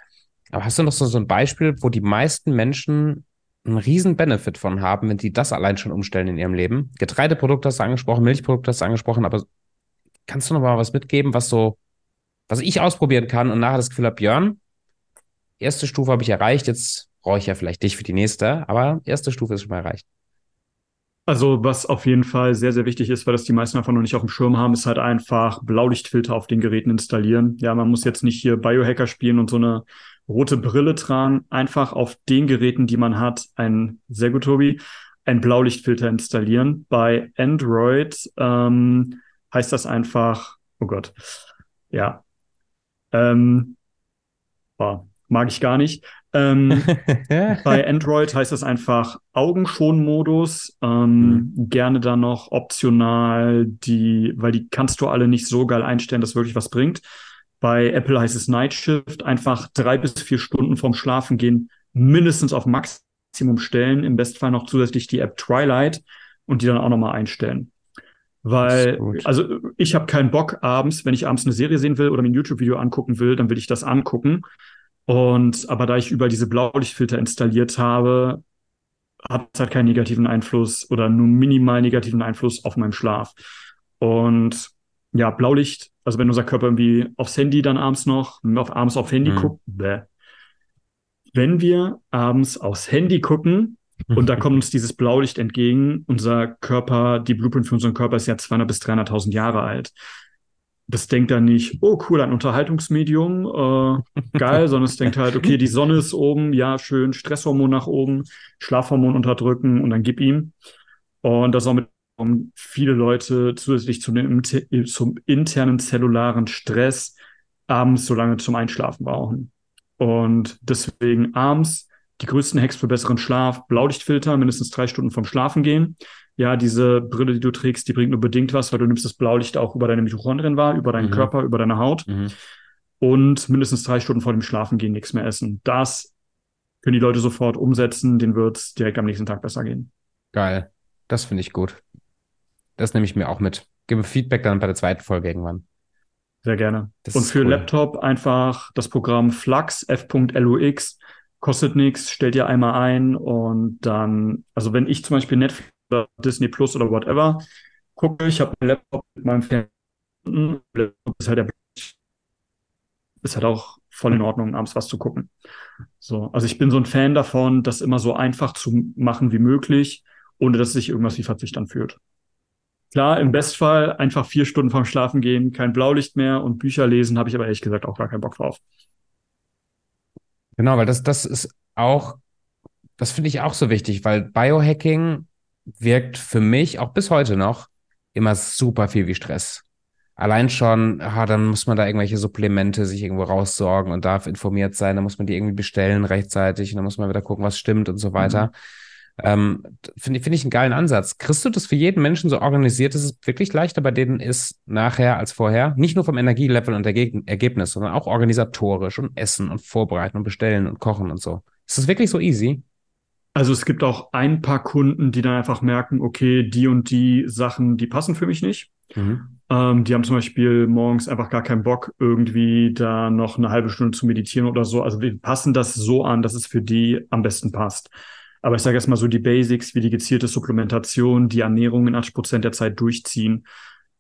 Aber hast du noch so, so ein Beispiel, wo die meisten Menschen einen riesen Benefit von haben, wenn die das allein schon umstellen in ihrem Leben? Getreideprodukte hast du angesprochen, Milchprodukte hast du angesprochen, aber kannst du noch mal was mitgeben, was so, was ich ausprobieren kann und nachher das Gefühl habe, Björn, erste Stufe habe ich erreicht, jetzt brauche ich ja vielleicht dich für die nächste, aber erste Stufe ist schon mal erreicht. Also, was auf jeden Fall sehr, sehr wichtig ist, weil das die meisten einfach noch nicht auf dem Schirm haben, ist halt einfach Blaulichtfilter auf den Geräten installieren. Ja, man muss jetzt nicht hier Biohacker spielen und so eine rote Brille tragen. Einfach auf den Geräten, die man hat, ein, sehr gut, Tobi, ein Blaulichtfilter installieren. Bei Android ähm, heißt das einfach, oh Gott, ja, ähm, boah, mag ich gar nicht. Ähm, (laughs) bei Android heißt das einfach Augenschonmodus. Ähm, mhm. Gerne dann noch optional die, weil die kannst du alle nicht so geil einstellen, dass wirklich was bringt. Bei Apple heißt es Night Shift, einfach drei bis vier Stunden vorm Schlafen gehen, mindestens auf Maximum stellen, im Bestfall noch zusätzlich die App Twilight und die dann auch nochmal einstellen. Weil, also ich habe keinen Bock abends, wenn ich abends eine Serie sehen will oder mir ein YouTube-Video angucken will, dann will ich das angucken. Und aber da ich über diese Blaulichtfilter installiert habe, hat es halt keinen negativen Einfluss oder nur minimal negativen Einfluss auf meinen Schlaf. Und ja, Blaulicht, also wenn unser Körper irgendwie aufs Handy dann abends noch, auf, abends aufs Handy mhm. guckt, bäh. wenn wir abends aufs Handy gucken und da kommt uns dieses Blaulicht entgegen, unser Körper, die Blueprint für unseren Körper ist ja 200 bis 300.000 Jahre alt das denkt dann nicht, oh cool, ein Unterhaltungsmedium, äh, geil, sondern es denkt halt, okay, die Sonne ist oben, ja, schön, Stresshormon nach oben, Schlafhormon unterdrücken und dann gib ihm. Und das auch mit um viele Leute zusätzlich zu dem, zum internen zellularen Stress abends so lange zum Einschlafen brauchen. Und deswegen abends die größten Hacks für besseren Schlaf, Blaulichtfilter, mindestens drei Stunden vom Schlafen gehen ja, diese Brille, die du trägst, die bringt nur bedingt was, weil du nimmst das Blaulicht auch über deine Mitochondrien wahr, über deinen mhm. Körper, über deine Haut. Mhm. Und mindestens drei Stunden vor dem Schlafengehen nichts mehr essen. Das können die Leute sofort umsetzen, denen wird es direkt am nächsten Tag besser gehen. Geil. Das finde ich gut. Das nehme ich mir auch mit. Gebe Feedback dann bei der zweiten Folge irgendwann. Sehr gerne. Das Und für cool. Laptop einfach das Programm Flux, f.lux, kostet nichts, stellt ihr einmal ein und dann, also wenn ich zum Beispiel Netflix oder Disney Plus oder whatever gucke. Ich habe einen Laptop mit meinem Fernsehen. Ist halt, der, ist halt auch voll in Ordnung, abends was zu gucken. So, also ich bin so ein Fan davon, das immer so einfach zu machen wie möglich, ohne dass sich irgendwas wie Verzicht anfühlt. Klar, im Bestfall einfach vier Stunden vorm Schlafen gehen, kein Blaulicht mehr und Bücher lesen, habe ich aber ehrlich gesagt auch gar keinen Bock drauf. Genau, weil das, das ist auch, das finde ich auch so wichtig, weil Biohacking wirkt für mich auch bis heute noch immer super viel wie Stress. Allein schon, ah, dann muss man da irgendwelche Supplemente sich irgendwo raussorgen und darf informiert sein, dann muss man die irgendwie bestellen rechtzeitig und dann muss man wieder gucken, was stimmt und so weiter. Mhm. Ähm, Finde find ich einen geilen Ansatz. Kriegst du das für jeden Menschen so organisiert, dass es wirklich leichter bei denen ist, nachher als vorher? Nicht nur vom Energielevel und Ergebnis, sondern auch organisatorisch und Essen und Vorbereiten und Bestellen und Kochen und so. Ist das wirklich so easy? Also es gibt auch ein paar Kunden, die dann einfach merken, okay, die und die Sachen, die passen für mich nicht. Mhm. Ähm, die haben zum Beispiel morgens einfach gar keinen Bock, irgendwie da noch eine halbe Stunde zu meditieren oder so. Also wir passen das so an, dass es für die am besten passt. Aber ich sage erstmal so die Basics, wie die gezielte Supplementation, die Ernährung in 80 Prozent der Zeit durchziehen,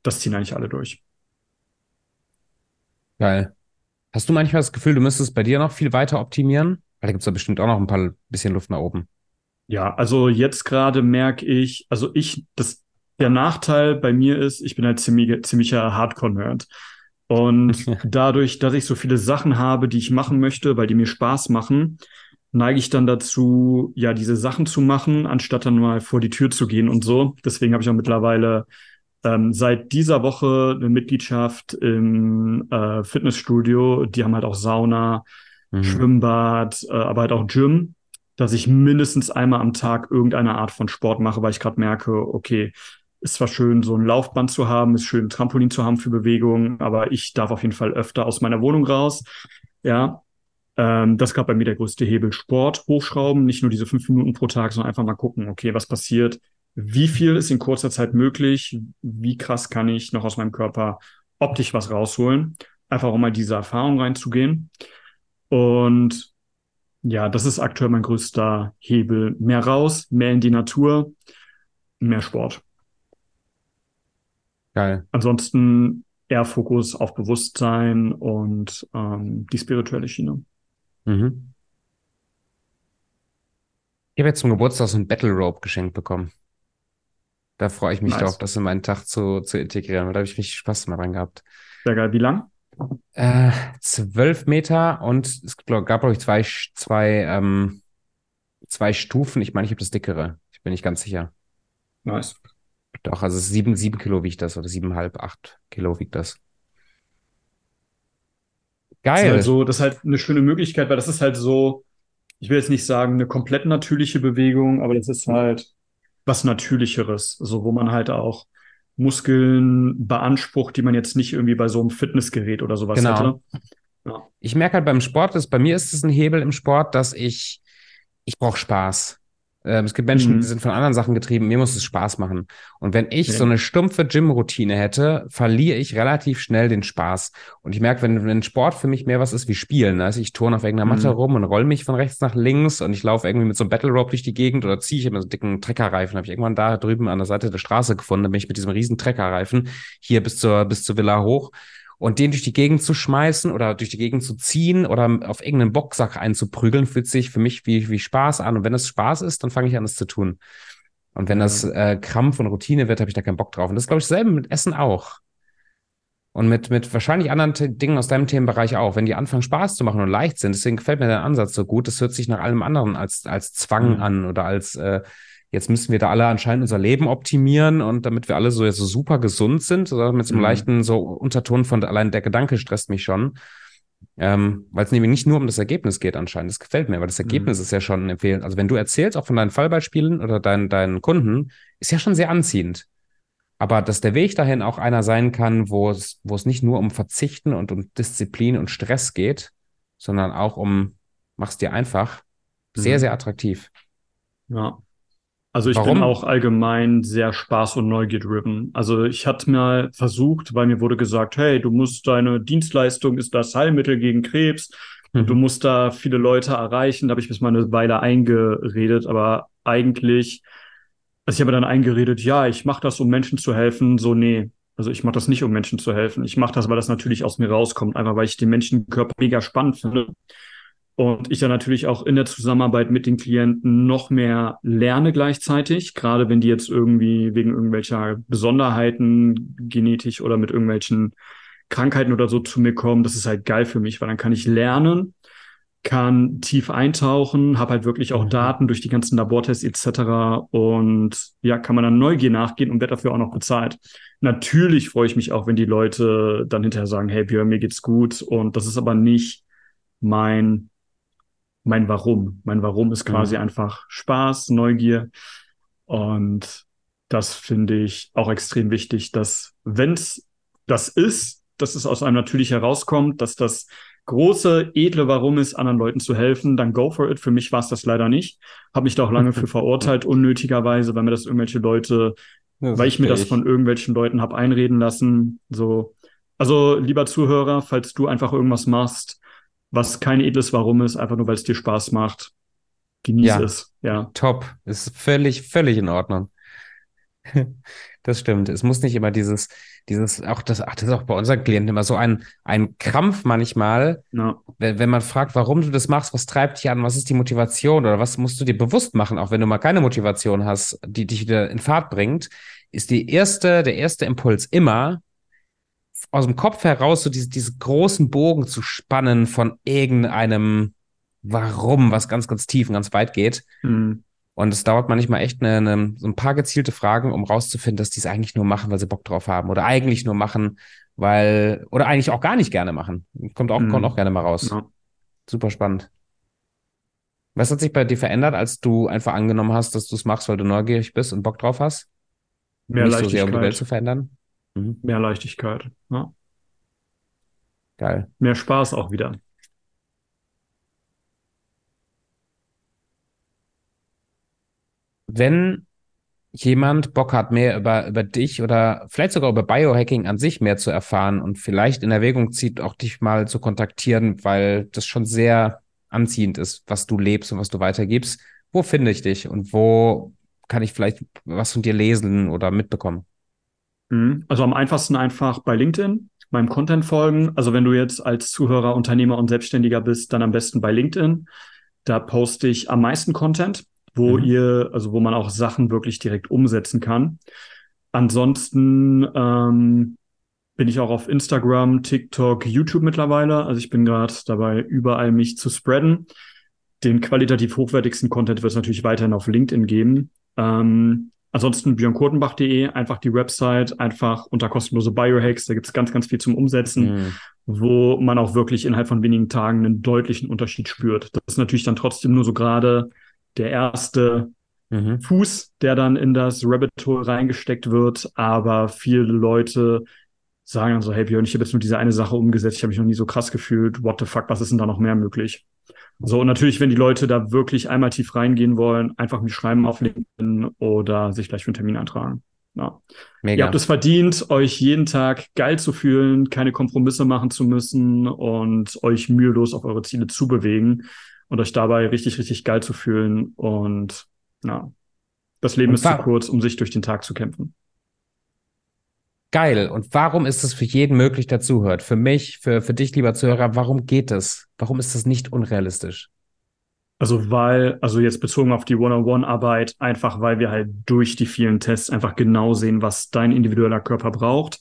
das ziehen eigentlich alle durch. Geil. Hast du manchmal das Gefühl, du müsstest bei dir noch viel weiter optimieren? Weil da gibt es da bestimmt auch noch ein paar bisschen Luft nach oben. Ja, also jetzt gerade merke ich, also ich, das, der Nachteil bei mir ist, ich bin halt ziemlich, ziemlicher Hardcore-Nerd. Und (laughs) dadurch, dass ich so viele Sachen habe, die ich machen möchte, weil die mir Spaß machen, neige ich dann dazu, ja, diese Sachen zu machen, anstatt dann mal vor die Tür zu gehen und so. Deswegen habe ich auch mittlerweile ähm, seit dieser Woche eine Mitgliedschaft im äh, Fitnessstudio. Die haben halt auch Sauna, mhm. Schwimmbad, äh, aber halt auch Gym. dass ich mindestens einmal am Tag irgendeine Art von Sport mache, weil ich gerade merke, okay, ist zwar schön, so ein Laufband zu haben, ist schön, ein Trampolin zu haben für Bewegung, aber ich darf auf jeden Fall öfter aus meiner Wohnung raus. Ja, ähm, das gerade bei mir der größte Hebel. Sport hochschrauben, nicht nur diese fünf Minuten pro Tag, sondern einfach mal gucken, okay, was passiert, wie viel ist in kurzer Zeit möglich, wie krass kann ich noch aus meinem Körper optisch was rausholen, einfach um mal diese Erfahrung reinzugehen. Und ja, das ist aktuell mein größter Hebel. Mehr raus, mehr in die Natur, mehr Sport. Geil. Ansonsten eher Fokus auf Bewusstsein und ähm, die spirituelle Schiene. Mhm. Ich habe jetzt zum Geburtstag so ein Battle Rope geschenkt bekommen. Da freue ich mich nice. drauf, das in meinen Tag zu, zu integrieren. Da habe ich richtig Spaß mal dran gehabt. Sehr geil. Wie lang? Äh, zwölf Meter und es gab, glaube ich, zwei, zwei, ähm, zwei Stufen. Ich meine, ich habe das dickere. Ich bin nicht ganz sicher. Nice. Doch, also sieben, sieben Kilo wiegt das oder siebeneinhalb, acht Kilo wiegt das. Geil. Das ist, halt das ist halt eine schöne Möglichkeit, weil das ist halt so, ich will jetzt nicht sagen, eine komplett natürliche Bewegung, aber das ist halt was Natürlicheres, so wo man halt auch Muskeln beansprucht, die man jetzt nicht irgendwie bei so einem Fitnessgerät oder sowas genau. hätte. Ja. Ich merke halt beim Sport, dass bei mir ist es ein Hebel im Sport, dass ich, ich brauche Spaß. Ähm, es gibt Menschen, mhm. die sind von anderen Sachen getrieben. Mir muss es Spaß machen. Und wenn ich ja. so eine stumpfe Gym-Routine hätte, verliere ich relativ schnell den Spaß. Und ich merke, wenn, wenn Sport für mich mehr was ist wie Spielen, also ich turne auf irgendeiner Matte mhm. rum und roll mich von rechts nach links und ich laufe irgendwie mit so einem Battle Rope durch die Gegend oder ziehe ich mit so einem dicken Treckerreifen. Habe ich irgendwann da drüben an der Seite der Straße gefunden, da bin ich mit diesem riesen Treckerreifen hier bis zur, bis zur Villa hoch und den durch die Gegend zu schmeißen oder durch die Gegend zu ziehen oder auf irgendeinen Boxsack einzuprügeln, fühlt sich für mich wie, wie Spaß an. Und wenn es Spaß ist, dann fange ich an, es zu tun. Und wenn das äh, Krampf und Routine wird, habe ich da keinen Bock drauf. Und das glaube ich selber mit Essen auch. Und mit, mit wahrscheinlich anderen Dingen aus deinem Themenbereich auch. Wenn die anfangen Spaß zu machen und leicht sind, deswegen gefällt mir der Ansatz so gut. Das hört sich nach allem anderen als, als Zwang mhm. an oder als äh, jetzt müssen wir da alle anscheinend unser Leben optimieren und damit wir alle so, so super gesund sind, so mit so einem mhm. leichten so Unterton von allein der Gedanke stresst mich schon. Ähm, weil es nämlich nicht nur um das Ergebnis geht anscheinend. Das gefällt mir, weil das Ergebnis mhm. ist ja schon empfehlend. Also wenn du erzählst, auch von deinen Fallbeispielen oder deinen, deinen Kunden, ist ja schon sehr anziehend. Aber dass der Weg dahin auch einer sein kann, wo es, wo es nicht nur um Verzichten und um Disziplin und Stress geht, sondern auch um, mach's dir einfach, sehr, mhm. sehr attraktiv. Ja. Also ich Warum? bin auch allgemein sehr Spaß- und Neugier-driven. Also ich hatte mal versucht, weil mir wurde gesagt, hey, du musst deine Dienstleistung ist das Heilmittel gegen Krebs mhm. du musst da viele Leute erreichen. Da habe ich bis mal eine Weile eingeredet, aber eigentlich, also ich habe dann eingeredet, ja, ich mache das, um Menschen zu helfen. So, nee, also ich mache das nicht, um Menschen zu helfen. Ich mache das, weil das natürlich aus mir rauskommt, einfach weil ich den Menschenkörper mega spannend finde. Und ich dann natürlich auch in der Zusammenarbeit mit den Klienten noch mehr lerne gleichzeitig, gerade wenn die jetzt irgendwie wegen irgendwelcher Besonderheiten genetisch oder mit irgendwelchen Krankheiten oder so zu mir kommen. Das ist halt geil für mich, weil dann kann ich lernen, kann tief eintauchen, habe halt wirklich auch mhm. Daten durch die ganzen Labortests etc. Und ja, kann man dann Neugier nachgehen und wird dafür auch noch bezahlt. Natürlich freue ich mich auch, wenn die Leute dann hinterher sagen, hey Björn, mir geht's gut. Und das ist aber nicht mein mein Warum. Mein Warum ist quasi mhm. einfach Spaß, Neugier. Und das finde ich auch extrem wichtig, dass wenn es das ist, dass es aus einem natürlich herauskommt, dass das große, edle Warum ist, anderen Leuten zu helfen, dann go for it. Für mich war es das leider nicht. Habe mich da auch lange (laughs) für verurteilt, unnötigerweise, weil mir das irgendwelche Leute, das weil ich mir das von irgendwelchen Leuten habe einreden lassen. So, also lieber Zuhörer, falls du einfach irgendwas machst, was kein edles Warum ist, einfach nur weil es dir Spaß macht. Genieße ja, es. Ja. Top. Ist völlig, völlig in Ordnung. (laughs) Das stimmt. Es muss nicht immer dieses, dieses, auch das, ach, das ist auch bei unseren Klienten immer so ein, ein Krampf manchmal, no. wenn, wenn man fragt, warum du das machst, was treibt dich an, was ist die Motivation oder was musst du dir bewusst machen, auch wenn du mal keine Motivation hast, die dich wieder in Fahrt bringt, ist die erste, der erste Impuls immer, aus dem Kopf heraus so diese, diese großen Bogen zu spannen von irgendeinem Warum, was ganz, ganz tief und ganz weit geht. Mhm. Und es dauert manchmal echt eine, eine, so ein paar gezielte Fragen, um rauszufinden, dass die es eigentlich nur machen, weil sie Bock drauf haben. Oder eigentlich nur machen, weil, oder eigentlich auch gar nicht gerne machen. Kommt auch, mhm. kommt auch gerne mal raus. Ja. Super spannend. Was hat sich bei dir verändert, als du einfach angenommen hast, dass du es machst, weil du neugierig bist und Bock drauf hast? Mehr Nicht so sehr, um die Welt zu verändern? Mhm. Mehr Leichtigkeit. Ja. Geil. Mehr Spaß auch wieder. Wenn jemand Bock hat, mehr über, über dich oder vielleicht sogar über Biohacking an sich mehr zu erfahren und vielleicht in Erwägung zieht, auch dich mal zu kontaktieren, weil das schon sehr anziehend ist, was du lebst und was du weitergibst, wo finde ich dich und wo kann ich vielleicht was von dir lesen oder mitbekommen? Mhm. Also am einfachsten einfach bei LinkedIn meinem Content folgen. Also wenn du jetzt als Zuhörer, Unternehmer und Selbstständiger bist, dann am besten bei LinkedIn. Da poste ich am meisten Content wo mhm. ihr, also wo man auch Sachen wirklich direkt umsetzen kann. Ansonsten ähm, bin ich auch auf Instagram, TikTok, YouTube mittlerweile. Also ich bin gerade dabei, überall mich zu spreaden. Den qualitativ hochwertigsten Content wird es natürlich weiterhin auf LinkedIn geben. Ähm, ansonsten björnkurtenbach.de, einfach die Website, einfach unter kostenlose Biohacks. Da gibt es ganz, ganz viel zum Umsetzen, mhm. wo man auch wirklich innerhalb von wenigen Tagen einen deutlichen Unterschied spürt. Das ist natürlich dann trotzdem nur so gerade der erste mhm. Fuß, der dann in das Rabbit Hole reingesteckt wird. Aber viele Leute sagen dann so, hey Björn, ich habe jetzt nur diese eine Sache umgesetzt, ich habe mich noch nie so krass gefühlt. What the fuck, was ist denn da noch mehr möglich? So, und natürlich, wenn die Leute da wirklich einmal tief reingehen wollen, einfach mich schreiben auf LinkedIn oder sich gleich für einen Termin eintragen. Ja. Mega. Ihr habt es verdient, euch jeden Tag geil zu fühlen, keine Kompromisse machen zu müssen und euch mühelos auf eure Ziele zu bewegen und euch dabei richtig, richtig geil zu fühlen. Und ja, das Leben ist zu kurz, um sich durch den Tag zu kämpfen. Geil. Und warum ist es für jeden möglich, der zuhört? Für mich, für, für dich, lieber Zuhörer, warum geht es? Warum ist das nicht unrealistisch? Also weil, also jetzt bezogen auf die One-on-One-Arbeit, einfach weil wir halt durch die vielen Tests einfach genau sehen, was dein individueller Körper braucht,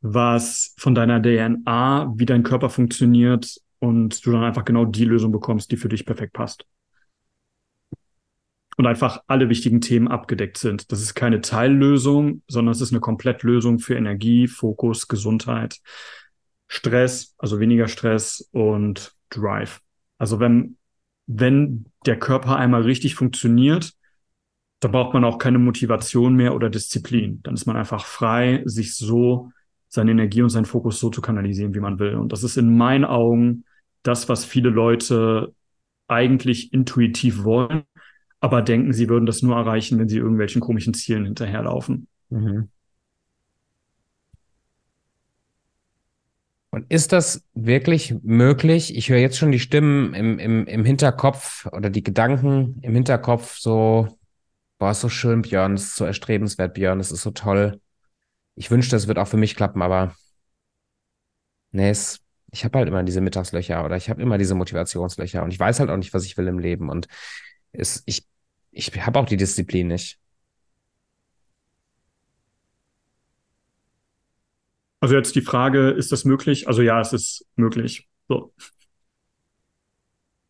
was von deiner DNA, wie dein Körper funktioniert, und du dann einfach genau die Lösung bekommst, die für dich perfekt passt. Und einfach alle wichtigen Themen abgedeckt sind. Das ist keine Teillösung, sondern es ist eine Komplettlösung für Energie, Fokus, Gesundheit, Stress, also weniger Stress und Drive. Also wenn, wenn der Körper einmal richtig funktioniert, dann braucht man auch keine Motivation mehr oder Disziplin. Dann ist man einfach frei, sich so seine Energie und seinen Fokus so zu kanalisieren, wie man will. Und das ist in meinen Augen das, was viele Leute eigentlich intuitiv wollen, aber denken, sie würden das nur erreichen, wenn sie irgendwelchen komischen Zielen hinterherlaufen. Mhm. Und ist das wirklich möglich? Ich höre jetzt schon die Stimmen im, im, im Hinterkopf oder die Gedanken im Hinterkopf so, boah, ist so schön, Björn, ist so erstrebenswert, Björn, das ist so toll. Ich wünschte, das wird auch für mich klappen, aber nee, es ich habe halt immer diese Mittagslöcher oder ich habe immer diese Motivationslöcher und ich weiß halt auch nicht, was ich will im Leben und es, ich, ich habe auch die Disziplin nicht. Also jetzt die Frage, ist das möglich? Also ja, es ist möglich. So.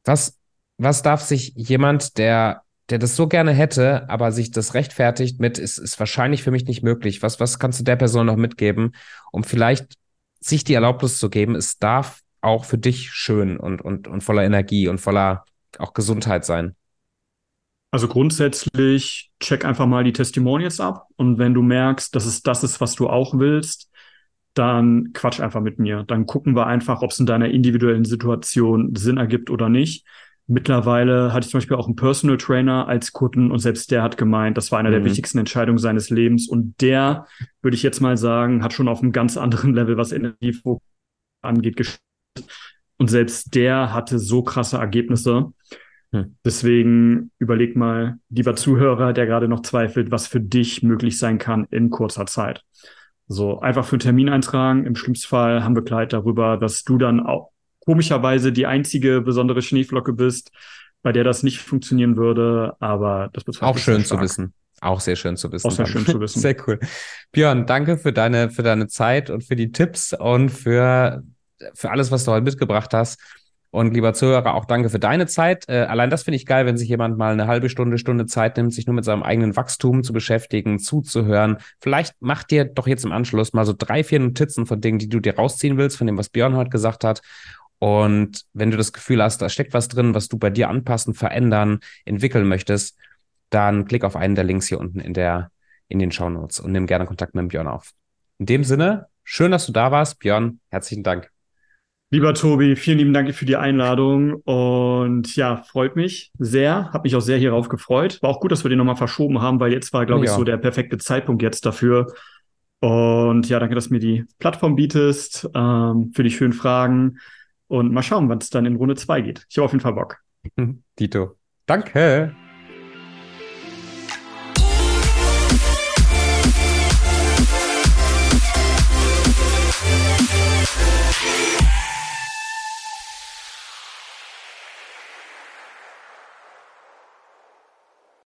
Was, was darf sich jemand, der, der das so gerne hätte, aber sich das rechtfertigt mit, ist, ist wahrscheinlich für mich nicht möglich. Was, was kannst du der Person noch mitgeben, um vielleicht sich die Erlaubnis zu geben, es darf auch für dich schön und, und, und voller Energie und voller auch Gesundheit sein. Also grundsätzlich check einfach mal die Testimonials ab und wenn du merkst, dass es das ist, was du auch willst, dann quatsch einfach mit mir. Dann gucken wir einfach, ob es in deiner individuellen Situation Sinn ergibt oder nicht. Mittlerweile hatte ich zum Beispiel auch einen Personal Trainer als Kunden und selbst der hat gemeint, das war einer mhm. der wichtigsten Entscheidungen seines Lebens. Und der, würde ich jetzt mal sagen, hat schon auf einem ganz anderen Level, was Energiefokus angeht, gespielt. Und selbst der hatte so krasse Ergebnisse. Mhm. Deswegen überleg mal, lieber Zuhörer, der gerade noch zweifelt, was für dich möglich sein kann in kurzer Zeit. So, einfach für einen Termin eintragen. Im schlimmsten Fall haben wir Kleid darüber, dass du dann auch komischerweise die einzige besondere Schneeflocke bist, bei der das nicht funktionieren würde, aber das bezweifle Auch schön zu wissen. Auch sehr schön zu wissen. Auch sehr schön zu wissen. (laughs) Sehr cool. Björn, danke für deine, für deine Zeit und für die Tipps und für, für alles, was du heute mitgebracht hast. Und lieber Zuhörer, auch danke für deine Zeit. Äh, allein das finde ich geil, wenn sich jemand mal eine halbe Stunde, Stunde Zeit nimmt, sich nur mit seinem eigenen Wachstum zu beschäftigen, zuzuhören. Vielleicht macht dir doch jetzt im Anschluss mal so drei, vier Notizen von Dingen, die du dir rausziehen willst, von dem, was Björn heute gesagt hat Und wenn du das Gefühl hast, da steckt was drin, was du bei dir anpassen, verändern, entwickeln möchtest, dann klick auf einen der Links hier unten in der, in den Show Notes und nimm gerne Kontakt mit Björn auf. In dem Sinne, schön, dass du da warst. Björn, herzlichen Dank. Lieber Tobi, vielen lieben Dank für die Einladung und ja, freut mich sehr, habe mich auch sehr hierauf gefreut. War auch gut, dass wir den nochmal verschoben haben, weil jetzt war, glaube ja. ich, so der perfekte Zeitpunkt jetzt dafür. Und ja, danke, dass du mir die Plattform bietest, ähm, für die schönen Fragen und mal schauen, wann es dann in Runde zwei geht. Ich habe auf jeden Fall Bock. (laughs) Dito. Danke.